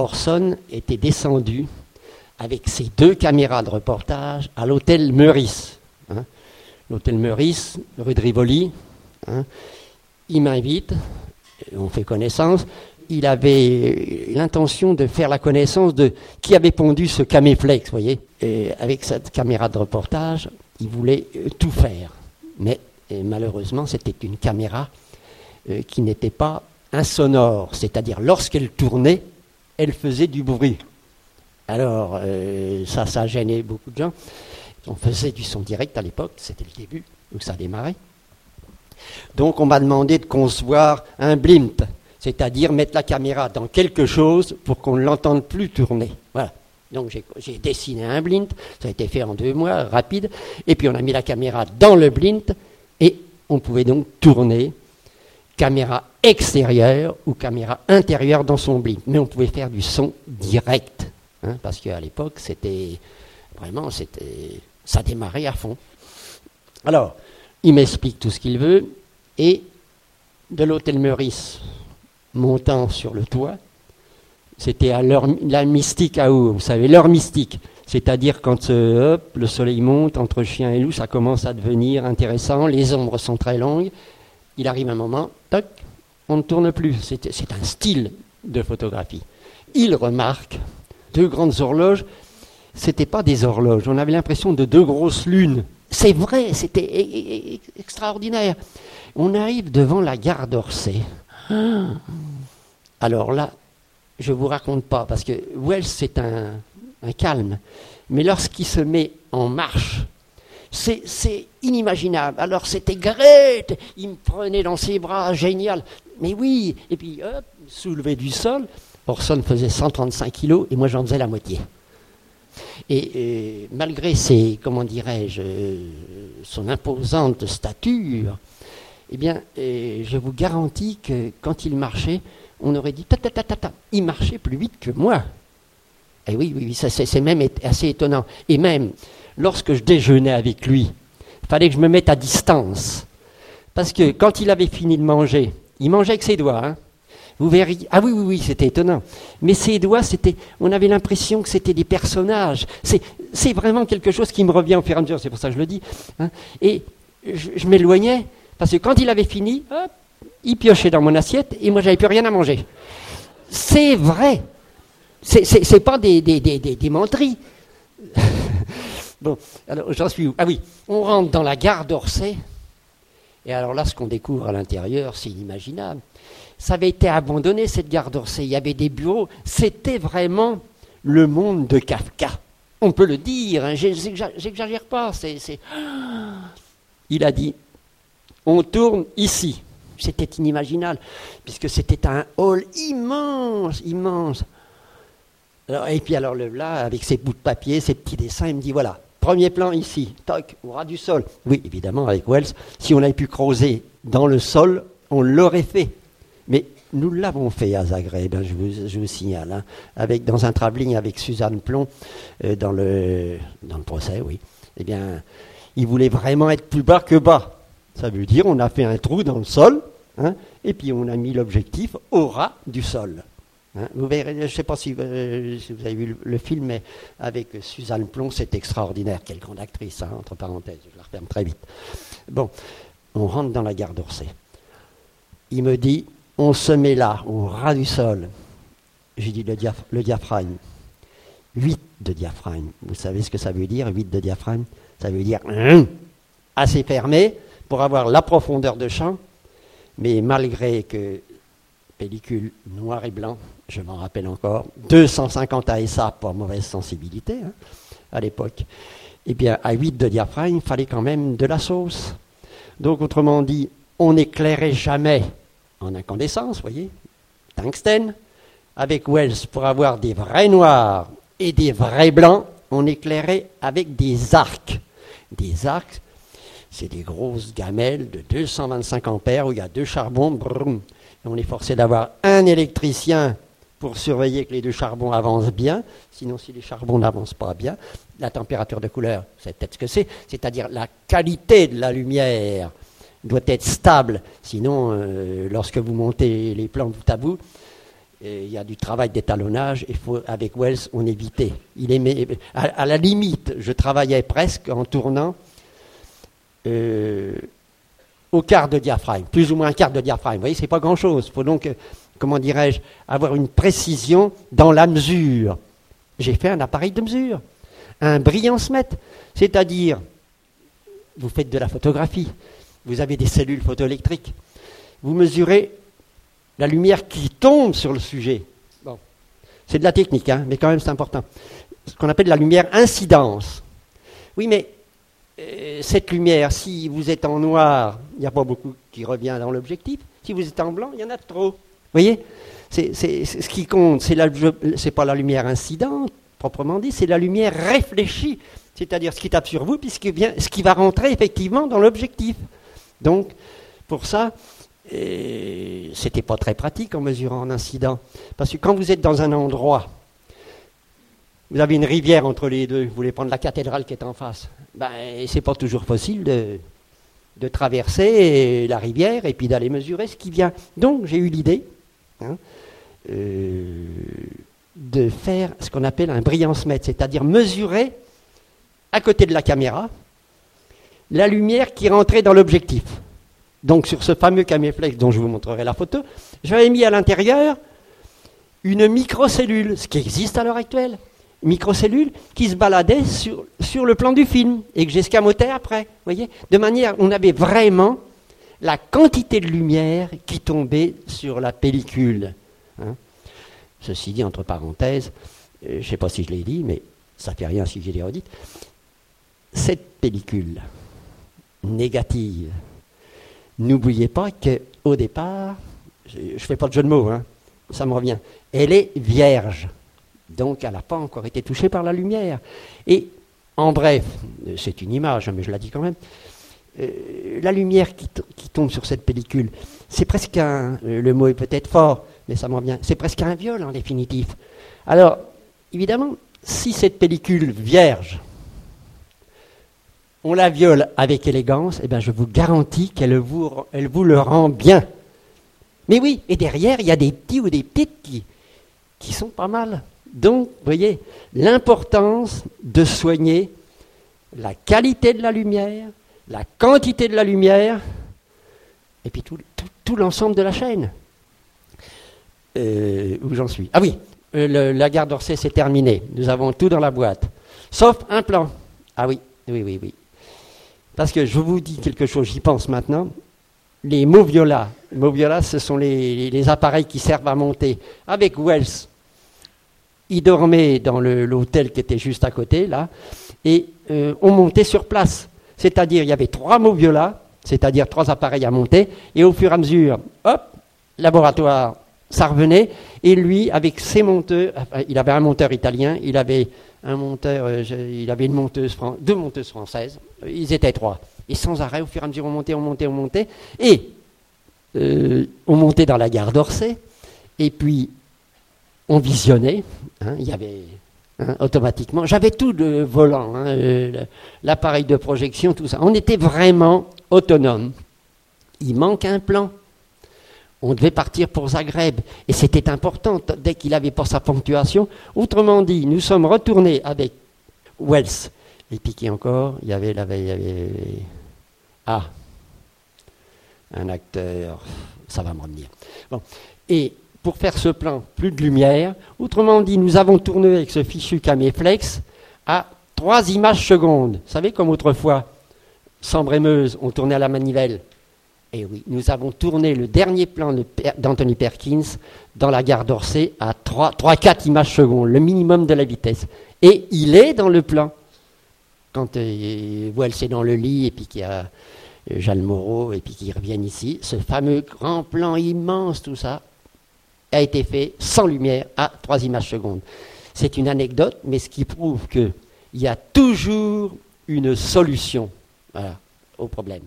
Orson était descendu avec ses deux caméras de reportage à l'hôtel Meurice. hein. L'hôtel Meurice, rue de Rivoli. hein. Il m'invite, on fait connaissance. Il avait l'intention de faire la connaissance de qui avait pondu ce caméflex, vous voyez. Avec cette caméra de reportage, il voulait euh, tout faire. Mais euh, malheureusement, c'était une caméra euh, qui n'était pas insonore, c'est-à-dire lorsqu'elle tournait, elle faisait du bruit. Alors, euh, ça, ça gênait beaucoup de gens. On faisait du son direct à l'époque, c'était le début, où ça démarrait. Donc, on m'a demandé de concevoir un blimp, c'est-à-dire mettre la caméra dans quelque chose pour qu'on ne l'entende plus tourner. Voilà. Donc, j'ai- dessiné un blimp, ça a été fait en deux mois, rapide, et puis on a mis la caméra dans le blimp, et on pouvait donc tourner caméra extérieure ou caméra intérieure dans son blimp. Mais on pouvait faire du son direct, hein, parce qu'à l'époque, c'était vraiment, c'était, ça démarrait à fond. Alors, il m'explique tout ce qu'il veut, et de l'hôtel Meurice, montant sur le toit, c'était à l'heure, la mystique à eau, vous savez, l'heure mystique. C'est-à-dire quand euh, le soleil monte entre chien et loup, ça commence à devenir intéressant, les ombres sont très longues, il arrive un moment, toc, on ne tourne plus. C'est un style de photographie. Il remarque deux grandes horloges. C'était pas des horloges. On avait l'impression de deux grosses lunes. C'est vrai, c'était e- e- e- extraordinaire. On arrive devant la gare d'Orsay. Alors là, je vous raconte pas parce que Wells c'est un calme, mais lorsqu'il se met en marche, c'est, inimaginable. Alors c'était Grete, il me prenait dans ses bras, génial. Mais oui, et puis hop, soulevé du sol. Orson faisait 135 kilos et moi j'en faisais la moitié. Et malgré ses, comment dirais-je, son imposante stature, eh bien, je vous garantis que quand il marchait, on aurait dit ta ta ta ta ta. Il marchait plus vite que moi. Et oui, oui, oui, ça c'est même assez étonnant. Et même, lorsque je déjeunais avec lui, il fallait que je me mette à distance. Parce que quand il avait fini de manger, il mangeait avec ses doigts. hein. Vous verriez. Ah oui, oui, oui, c'était étonnant. Mais ses doigts, c'était. On avait l'impression que c'était des personnages. C'est, vraiment quelque chose qui me revient au fur et à mesure, c'est pour ça que je le dis. hein. Et je, m'éloignais, parce que quand il avait fini, hop, il piochait dans mon assiette et moi, j'avais plus rien à manger. C'est vrai. C'est, pas des, des, des, des, des. Bon, alors j'en suis où Ah oui, on rentre dans la gare d'Orsay. Et alors là, ce qu'on découvre à l'intérieur, c'est inimaginable. Ça avait été abandonné, cette gare d'Orsay. Il y avait des bureaux. C'était vraiment le monde de Kafka. On peut le dire, hein, j'exagère pas. c'est- Il a dit on tourne ici. C'était inimaginable, puisque c'était un hall immense, immense. Alors, et puis alors le là, avec ses bouts de papier, ses petits dessins, il me dit voilà, premier plan ici, toc, au ras du sol. Oui, évidemment, avec Wells, si on avait pu creuser dans le sol, on l'aurait fait. Mais nous l'avons fait à Zagreb, hein, je, vous, signale, hein, avec, dans un travelling avec Suzanne Plomb euh, dans, le, dans le procès, oui. Eh bien, il voulait vraiment être plus bas que bas. Ça veut dire on a fait un trou dans le sol, hein, et puis on a mis l'objectif au ras du sol. Hein, je ne sais pas si, euh, si vous avez vu le, film, mais avec Suzanne Plomb, c'est extraordinaire. Quelle grande actrice, hein, entre parenthèses, je la referme très vite. Bon, on rentre dans la gare d'Orsay. Il me dit, on se met là, au ras du sol. J'ai dit le, diaph- le diaphragme. 8 de diaphragme. Vous savez ce que ça veut dire, 8 de diaphragme? Ça veut dire assez fermé pour avoir la profondeur de champ, mais malgré que pellicule noir et blanc, je m'en rappelle encore, 250 ASA, pas mauvaise sensibilité hein, à l'époque, eh bien à 8 de diaphragme, il fallait quand même de la sauce. Donc autrement dit, on n'éclairait jamais en incandescence, voyez, tungstène, avec Wells pour avoir des vrais noirs et des vrais blancs, on éclairait avec des arcs. Des arcs, c'est des grosses gamelles de 225 ampères où il y a deux charbons. brum. On est forcé d'avoir un électricien pour surveiller que les deux charbons avancent bien. Sinon, si les charbons n'avancent pas bien, la température de couleur, c'est peut-être ce que c'est, c'est-à-dire la qualité de la lumière doit être stable. Sinon, euh, lorsque vous montez les plans bout à bout, il y a du travail d'étalonnage, et avec Wells, on évitait. Il aimait, à, la limite, je travaillais presque en tournant euh, au quart de diaphragme, plus ou moins un quart de diaphragme. Vous voyez, c'est pas grand-chose. Il faut donc, euh, comment dirais-je, avoir une précision dans la mesure. J'ai fait un appareil de mesure, un mètre, c'est-à-dire, vous faites de la photographie, vous avez des cellules photoélectriques, vous mesurez la lumière qui tombe sur le sujet. Bon. C'est de la technique, hein, mais quand même c'est important. Ce qu'on appelle la lumière incidence. Oui, mais euh, cette lumière, si vous êtes en noir, n'y a pas beaucoup qui revient dans l'objectif. Si vous êtes en blanc, il y en a trop. Vous voyez? C'est, Ce qui compte, ce n'est pas la lumière incidente, proprement dit, c'est la lumière réfléchie. C'est-à-dire ce qui tape sur vous, puis ce qui, vient, ce qui va rentrer effectivement dans l'objectif. Donc, pour ça, c'était pas très pratique en mesurant un incident. Parce que quand vous êtes dans un endroit, vous avez une rivière entre les deux, vous voulez prendre la cathédrale qui est en face, ben, c'est pas toujours possible de, de, traverser la rivière et puis d'aller mesurer ce qui vient. Donc j'ai eu l'idée hein, euh, de faire ce qu'on appelle un brillance-mètre, c'est-à-dire mesurer à côté de la caméra la lumière qui rentrait dans l'objectif. Donc sur ce fameux caméflex dont je vous montrerai la photo, j'avais mis à l'intérieur une microcellule, ce qui existe à l'heure actuelle. Microcellule qui se baladait sur, sur le plan du film et que j'escamotais après. voyez De manière, on avait vraiment la quantité de lumière qui tombait sur la pellicule. Hein. Ceci dit, entre parenthèses, euh, je ne sais pas si je l'ai dit, mais ça ne fait rien si je l'ai redite. Cette pellicule négative, N'oubliez pas qu'au départ, je ne fais pas de jeu de mots, hein, ça me revient, elle est vierge. Donc elle n'a pas encore été touchée par la lumière. Et en bref, c'est une image, mais je la dis quand même, euh, la lumière qui, tombe sur cette pellicule, c'est presque un, euh, le mot est peut-être fort, mais ça me revient, c'est presque un viol en définitive. Alors, évidemment, si cette pellicule vierge on la viole avec élégance, eh bien je vous garantis qu'elle vous, le rend bien. Mais oui, et derrière, il y a des petits ou des petites qui sont pas mal. Donc, vous voyez, l'importance de soigner la qualité de la lumière, la quantité de la lumière, et puis tout, l'ensemble de la chaîne. Euh, où j'en suis Ah oui, euh, la gare d'Orsay, c'est terminé. Nous avons tout dans la boîte. Sauf un plan. Ah oui, oui, oui, oui. Parce que je vous dis quelque chose, j'y pense maintenant. Les Moviola, Moviola, ce sont les, appareils qui servent à monter. Avec Wells, il dormait dans l'hôtel qui était juste à côté, là, et euh, on montait sur place. C'est-à-dire, il y avait trois Moviola, c'est-à-dire trois appareils à monter, et au fur et à mesure, hop, laboratoire, ça revenait, et lui, avec ses monteurs, il avait un monteur italien, il avait un monteur, euh, il avait une monteuse, deux monteuses françaises, ils étaient trois. Et sans arrêt, au fur et à mesure, on montait, on montait, on montait. Et euh, on montait dans la gare d'Orsay, et puis on visionnait. Hein, il y avait hein, automatiquement. J'avais tout le volant, hein, euh, l'appareil de projection, tout ça. On était vraiment autonome. Il manque un plan. On devait partir pour Zagreb. Et c'était important dès qu'il avait pas sa ponctuation. Autrement dit, nous sommes retournés avec Wells. Et puis qui encore? Il y avait, la avait ah, un acteur, ça va me revenir. Et pour faire ce plan, plus de lumière. Autrement dit, nous avons tourné avec ce fichu Caméflex à trois images secondes. Vous savez, comme autrefois, Sambre et Meuse, on tournait à la manivelle. Et eh oui, nous avons tourné le dernier plan d'Anthony Perkins dans la gare d'Orsay à 3-4 images secondes, le minimum de la vitesse. Et il est dans le plan. Quand euh, est dans le lit et puis qu'il y a euh, Jeanne Moreau et puis qu'ils reviennent ici, ce fameux grand plan immense, tout ça, a été fait sans lumière à 3 images secondes. C'est une anecdote, mais ce qui prouve qu'il y a toujours une solution au problème.